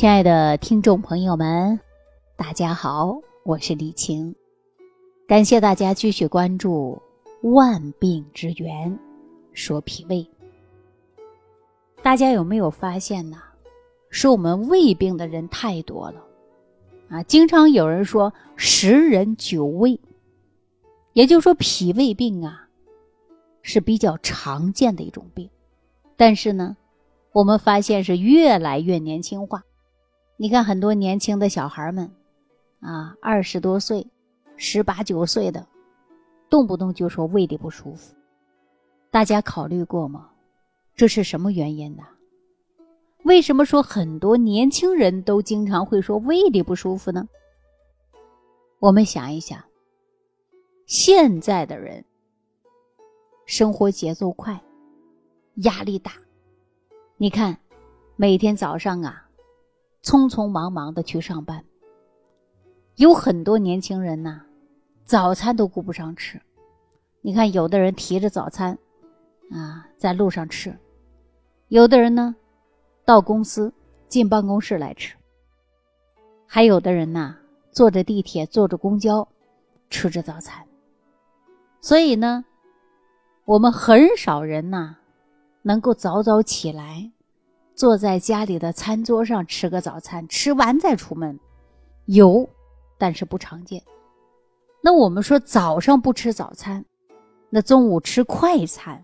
亲爱的听众朋友们，大家好，我是李晴，感谢大家继续关注《万病之源说脾胃》。大家有没有发现呢？说我们胃病的人太多了啊！经常有人说十人九胃，也就是说脾胃病啊是比较常见的一种病，但是呢，我们发现是越来越年轻化。你看很多年轻的小孩们啊，二十多岁、十八九岁的，动不动就说胃里不舒服。大家考虑过吗？这是什么原因呢？为什么说很多年轻人都经常会说胃里不舒服呢？我们想一想，现在的人生活节奏快，压力大。你看，每天早上啊，匆匆忙忙的去上班，有很多年轻人呐，早餐都顾不上吃。你看，有的人提着早餐啊，在路上吃；有的人呢。到公司进办公室来吃，还有的人呢，坐着地铁、坐着公交，吃着早餐。所以呢，我们很少人呐，能够早早起来，坐在家里的餐桌上吃个早餐，吃完再出门。有，但是不常见。那我们说早上不吃早餐，那中午吃快餐，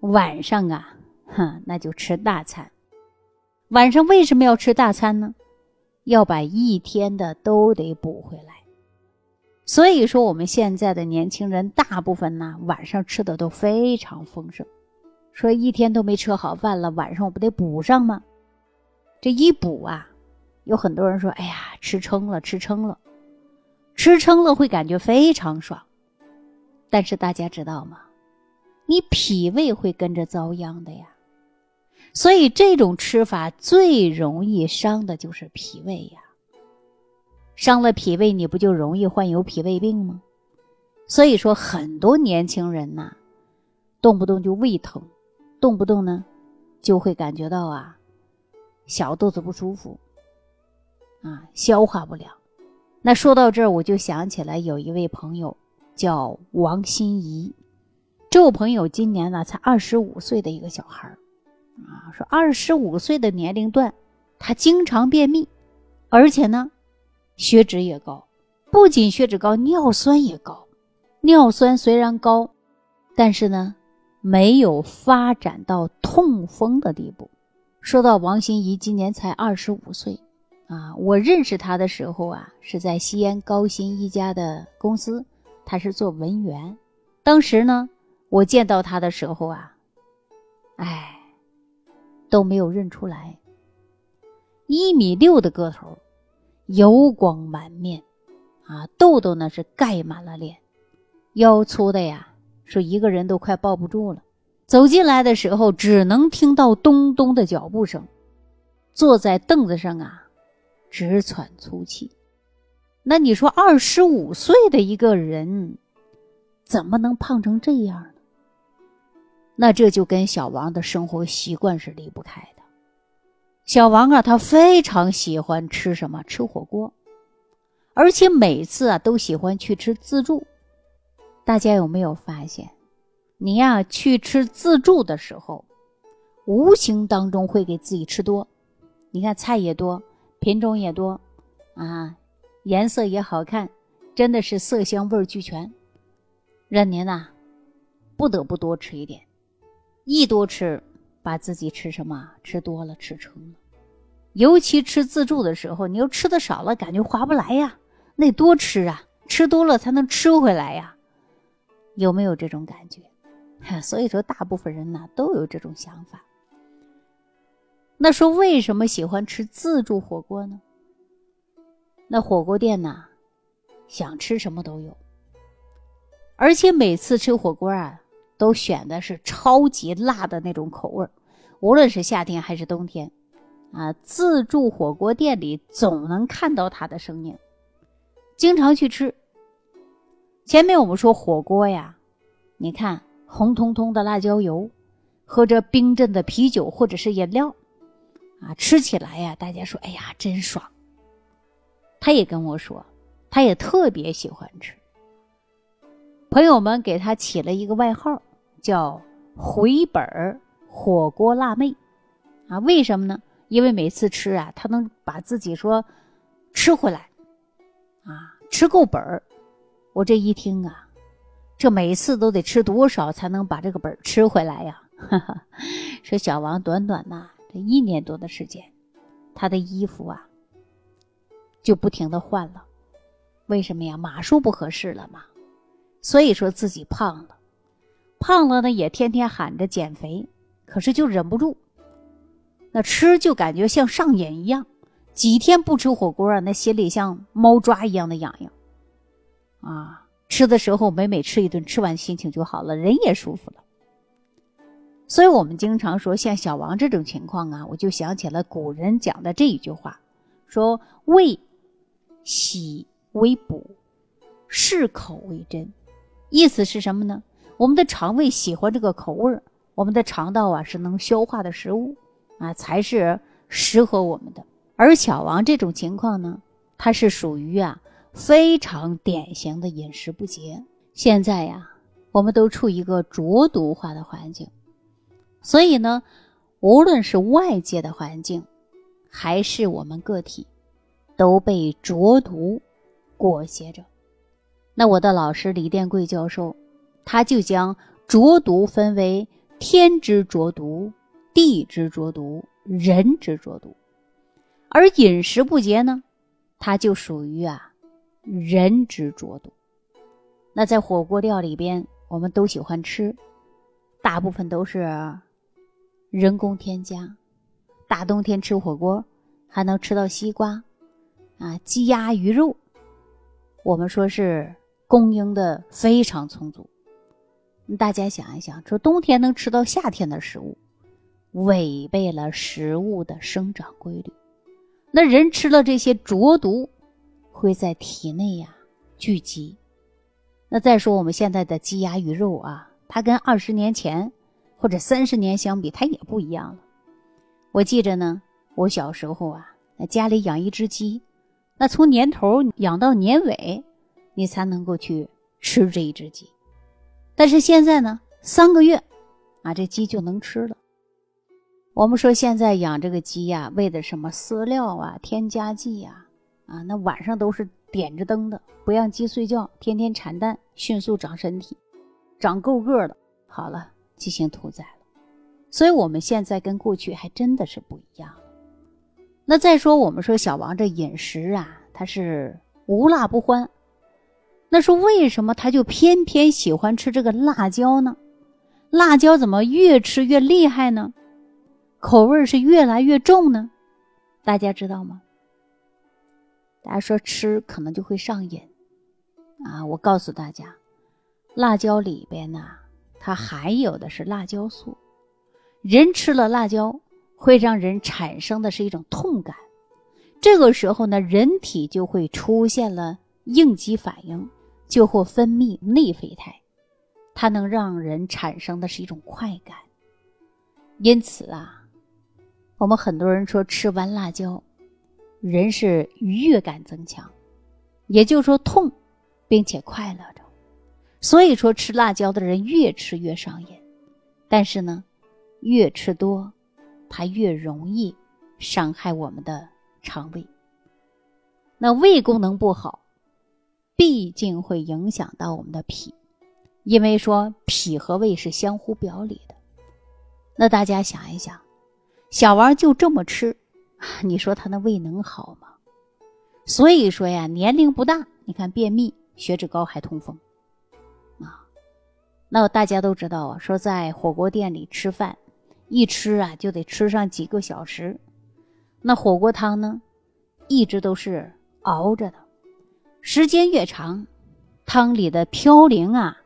晚上啊，哼，那就吃大餐。晚上为什么要吃大餐呢？要把一天的都得补回来。所以说，我们现在的年轻人大部分呢，晚上吃的都非常丰盛。说一天都没吃好饭了，晚上我不得补上吗？这一补啊，有很多人说：“哎呀，吃撑了，吃撑了，吃撑了会感觉非常爽。”但是大家知道吗？你脾胃会跟着遭殃的呀。所以这种吃法最容易伤的就是脾胃呀，伤了脾胃，你不就容易患有脾胃病吗？所以说，很多年轻人呐，动不动就胃疼，动不动呢，就会感觉到啊，小肚子不舒服，啊，消化不良。那说到这儿，我就想起来有一位朋友叫王心怡，这位朋友今年呢才二十五岁的一个小孩儿。啊，说二十五岁的年龄段，他经常便秘，而且呢，血脂也高，不仅血脂高，尿酸也高。尿酸虽然高，但是呢，没有发展到痛风的地步。说到王心怡，今年才二十五岁，啊，我认识她的时候啊，是在西安高新一家的公司，她是做文员。当时呢，我见到她的时候啊，哎。都没有认出来，一米六的个头，油光满面，啊，痘痘呢是盖满了脸，腰粗的呀，说一个人都快抱不住了。走进来的时候，只能听到咚咚的脚步声，坐在凳子上啊，直喘粗气。那你说，二十五岁的一个人，怎么能胖成这样呢？那这就跟小王的生活习惯是离不开的。小王啊，他非常喜欢吃什么？吃火锅，而且每次啊都喜欢去吃自助。大家有没有发现，你呀去吃自助的时候，无形当中会给自己吃多。你看菜也多，品种也多，啊，颜色也好看，真的是色香味俱全，让您呐不得不多吃一点。一多吃，把自己吃什么吃多了，吃撑了。尤其吃自助的时候，你又吃的少了，感觉划不来呀。那多吃啊，吃多了才能吃回来呀。有没有这种感觉？所以说，大部分人呢都有这种想法。那说为什么喜欢吃自助火锅呢？那火锅店呢，想吃什么都有，而且每次吃火锅啊。都选的是超级辣的那种口味无论是夏天还是冬天，啊，自助火锅店里总能看到它的身影，经常去吃。前面我们说火锅呀，你看红彤彤的辣椒油，喝着冰镇的啤酒或者是饮料，啊，吃起来呀，大家说，哎呀，真爽。他也跟我说，他也特别喜欢吃。朋友们给他起了一个外号，叫“回本儿火锅辣妹”，啊，为什么呢？因为每次吃啊，他能把自己说吃回来，啊，吃够本儿。我这一听啊，这每次都得吃多少才能把这个本儿吃回来呀？哈哈，说小王短短呐这一年多的时间，他的衣服啊就不停的换了，为什么呀？码数不合适了嘛。所以说自己胖了，胖了呢也天天喊着减肥，可是就忍不住。那吃就感觉像上瘾一样，几天不吃火锅啊，那心里像猫抓一样的痒痒。啊，吃的时候每每吃一顿，吃完心情就好了，人也舒服了。所以我们经常说，像小王这种情况啊，我就想起了古人讲的这一句话，说胃喜为补，适口为真。意思是什么呢？我们的肠胃喜欢这个口味儿，我们的肠道啊是能消化的食物啊，才是适合我们的。而小王这种情况呢，它是属于啊非常典型的饮食不节。现在呀，我们都处于一个浊毒化的环境，所以呢，无论是外界的环境，还是我们个体，都被浊毒裹挟着。那我的老师李殿贵教授，他就将浊毒分为天之浊毒、地之浊毒、人之浊毒，而饮食不节呢，它就属于啊人之浊毒。那在火锅料里边，我们都喜欢吃，大部分都是人工添加。大冬天吃火锅，还能吃到西瓜，啊，鸡鸭鱼肉，我们说是。供应的非常充足，大家想一想，说冬天能吃到夏天的食物，违背了食物的生长规律。那人吃了这些浊毒，会在体内呀聚集。那再说我们现在的鸡鸭鱼肉啊，它跟二十年前或者三十年相比，它也不一样了。我记着呢，我小时候啊，那家里养一只鸡，那从年头养到年尾。你才能够去吃这一只鸡，但是现在呢，三个月，啊，这鸡就能吃了。我们说现在养这个鸡呀，喂的什么饲料啊、添加剂呀，啊，啊那晚上都是点着灯的，不让鸡睡觉，天天产蛋，迅速长身体，长够个的，好了，进行屠宰了。所以我们现在跟过去还真的是不一样了。那再说我们说小王这饮食啊，他是无辣不欢。那说为什么他就偏偏喜欢吃这个辣椒呢？辣椒怎么越吃越厉害呢？口味是越来越重呢？大家知道吗？大家说吃可能就会上瘾啊！我告诉大家，辣椒里边呢，它含有的是辣椒素。人吃了辣椒，会让人产生的是一种痛感，这个时候呢，人体就会出现了应激反应。就会分泌内啡肽，它能让人产生的是一种快感。因此啊，我们很多人说吃完辣椒，人是愉悦感增强，也就是说痛，并且快乐着。所以说吃辣椒的人越吃越上瘾，但是呢，越吃多，它越容易伤害我们的肠胃。那胃功能不好。毕竟会影响到我们的脾，因为说脾和胃是相互表里的。那大家想一想，小王就这么吃，你说他那胃能好吗？所以说呀，年龄不大，你看便秘、血脂高还痛风啊。那大家都知道啊，说在火锅店里吃饭，一吃啊就得吃上几个小时，那火锅汤呢，一直都是熬着的。时间越长，汤里的嘌呤啊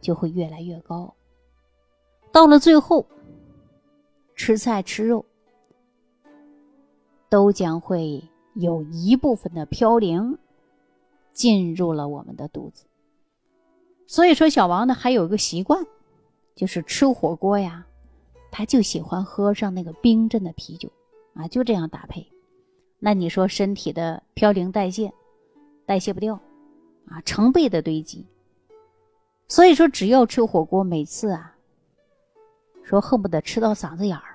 就会越来越高。到了最后，吃菜吃肉都将会有一部分的嘌呤进入了我们的肚子。所以说，小王呢还有一个习惯，就是吃火锅呀，他就喜欢喝上那个冰镇的啤酒。啊，就这样搭配。那你说身体的嘌呤代谢代谢不掉啊，成倍的堆积。所以说，只要吃火锅，每次啊，说恨不得吃到嗓子眼儿，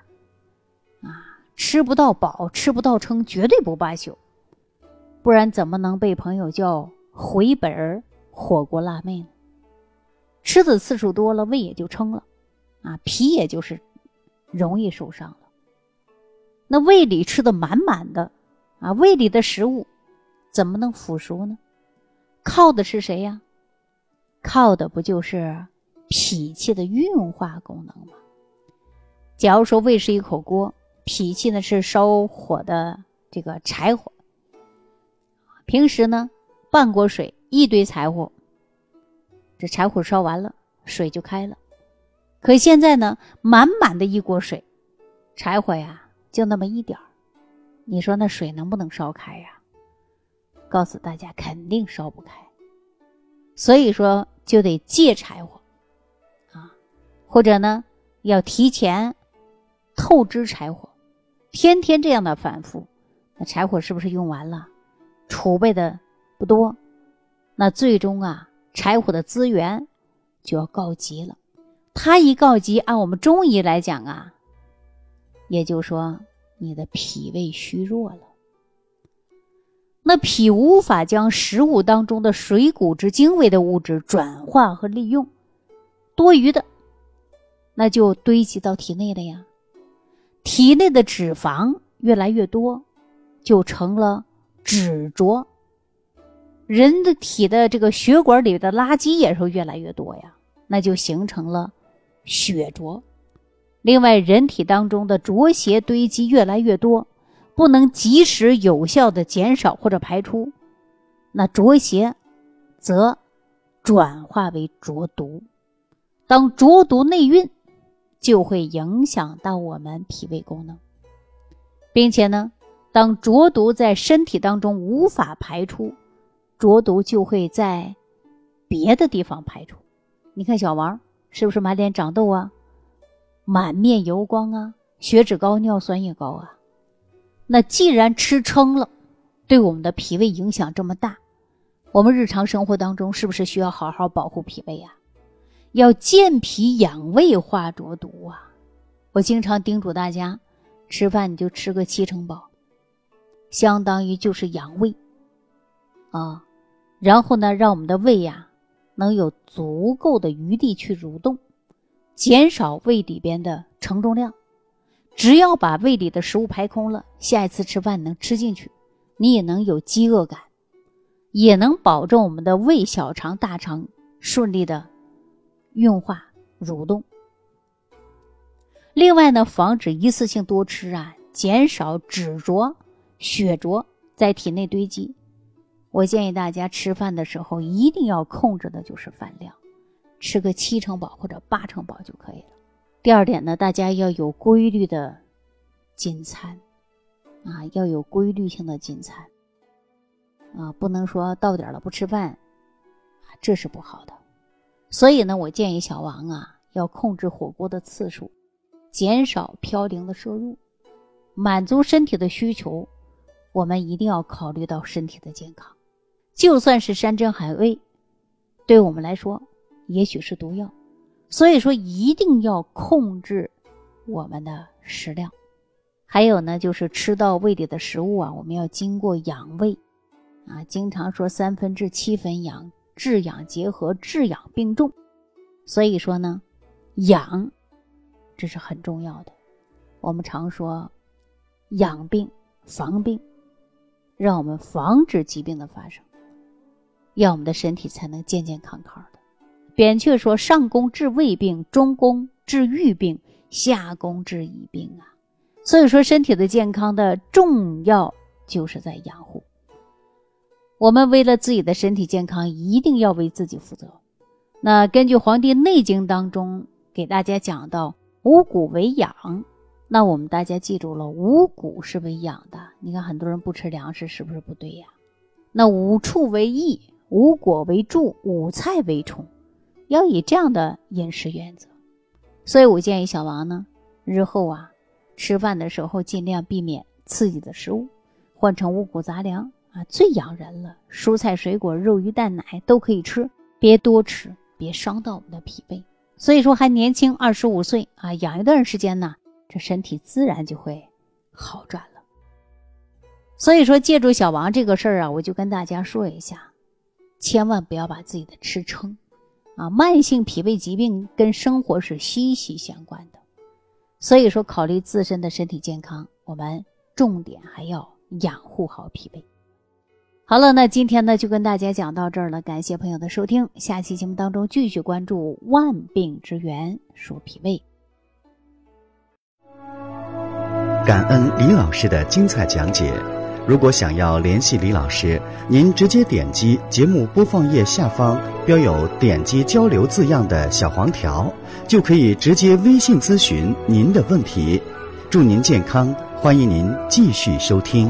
吃不到饱，吃不到撑，绝对不罢休。不然怎么能被朋友叫回本儿火锅辣妹呢？吃的次数多了，胃也就撑了，啊，脾也就是容易受伤了。那胃里吃的满满的，啊，胃里的食物怎么能腐熟呢？靠的是谁呀？靠的不就是脾气的运化功能吗？假如说胃是一口锅，脾气呢是烧火的这个柴火。平时呢，半锅水，一堆柴火，这柴火烧完了，水就开了。可现在呢，满满的一锅水，柴火呀就那么一点儿，你说那水能不能烧开呀？告诉大家，肯定烧不开。所以说，就得借柴火啊，或者呢，要提前透支柴火，天天这样的反复，那柴火是不是用完了？储备的不多，那最终啊，柴火的资源就要告急了。它一告急，按我们中医来讲啊，也就说你的脾胃虚弱了。那脾无法将食物当中的水谷之精微的物质转化和利用，多余的那就堆积到体内了呀。体内的脂肪越来越多，就成了。脂浊，人的体的这个血管里的垃圾也是越来越多呀，那就形成了血浊。另外，人体当中的浊邪堆积越来越多，不能及时有效的减少或者排出，那浊邪则转化为浊毒。当浊毒内蕴，就会影响到我们脾胃功能，并且呢。当浊毒在身体当中无法排出，浊毒就会在别的地方排出。你看小王是不是满脸长痘啊，满面油光啊，血脂高，尿酸也高啊？那既然吃撑了，对我们的脾胃影响这么大，我们日常生活当中是不是需要好好保护脾胃啊？要健脾养胃化浊毒啊！我经常叮嘱大家，吃饭你就吃个七成饱。相当于就是养胃，啊，然后呢，让我们的胃呀能有足够的余地去蠕动，减少胃里边的承重量。只要把胃里的食物排空了，下一次吃饭能吃进去，你也能有饥饿感，也能保证我们的胃、小肠、大肠顺利的运化蠕动。另外呢，防止一次性多吃啊，减少脂浊。血浊在体内堆积，我建议大家吃饭的时候一定要控制的就是饭量，吃个七成饱或者八成饱就可以了。第二点呢，大家要有规律的进餐，啊，要有规律性的进餐，啊，不能说到点了不吃饭，这是不好的。所以呢，我建议小王啊，要控制火锅的次数，减少嘌呤的摄入，满足身体的需求。我们一定要考虑到身体的健康，就算是山珍海味，对我们来说也许是毒药，所以说一定要控制我们的食量。还有呢，就是吃到胃里的食物啊，我们要经过养胃啊，经常说三分治七分养，治养结合，治养并重。所以说呢，养这是很重要的。我们常说养病防病。让我们防止疾病的发生，让我们的身体才能健健康康的。扁鹊说：“上工治胃病，中工治欲病，下工治已病啊。”所以说，身体的健康的重要就是在养护。我们为了自己的身体健康，一定要为自己负责。那根据《黄帝内经》当中给大家讲到：“五谷为养。”那我们大家记住了，五谷是为养的。你看很多人不吃粮食，是不是不对呀？那五畜为益，五果为助，五菜为充，要以这样的饮食原则。所以我建议小王呢，日后啊，吃饭的时候尽量避免刺激的食物，换成五谷杂粮啊，最养人了。蔬菜、水果、肉、鱼、蛋、奶都可以吃，别多吃，别伤到我们的脾胃。所以说还年轻，二十五岁啊，养一段时间呢，这身体自然就会好转了。所以说，借助小王这个事儿啊，我就跟大家说一下，千万不要把自己的吃撑啊。慢性脾胃疾病跟生活是息息相关的，所以说考虑自身的身体健康，我们重点还要养护好脾胃。好了，那今天呢就跟大家讲到这儿了，感谢朋友的收听，下期节目当中继续关注万病之源，说脾胃。感恩李老师的精彩讲解。如果想要联系李老师，您直接点击节目播放页下方标有“点击交流”字样的小黄条，就可以直接微信咨询您的问题。祝您健康，欢迎您继续收听。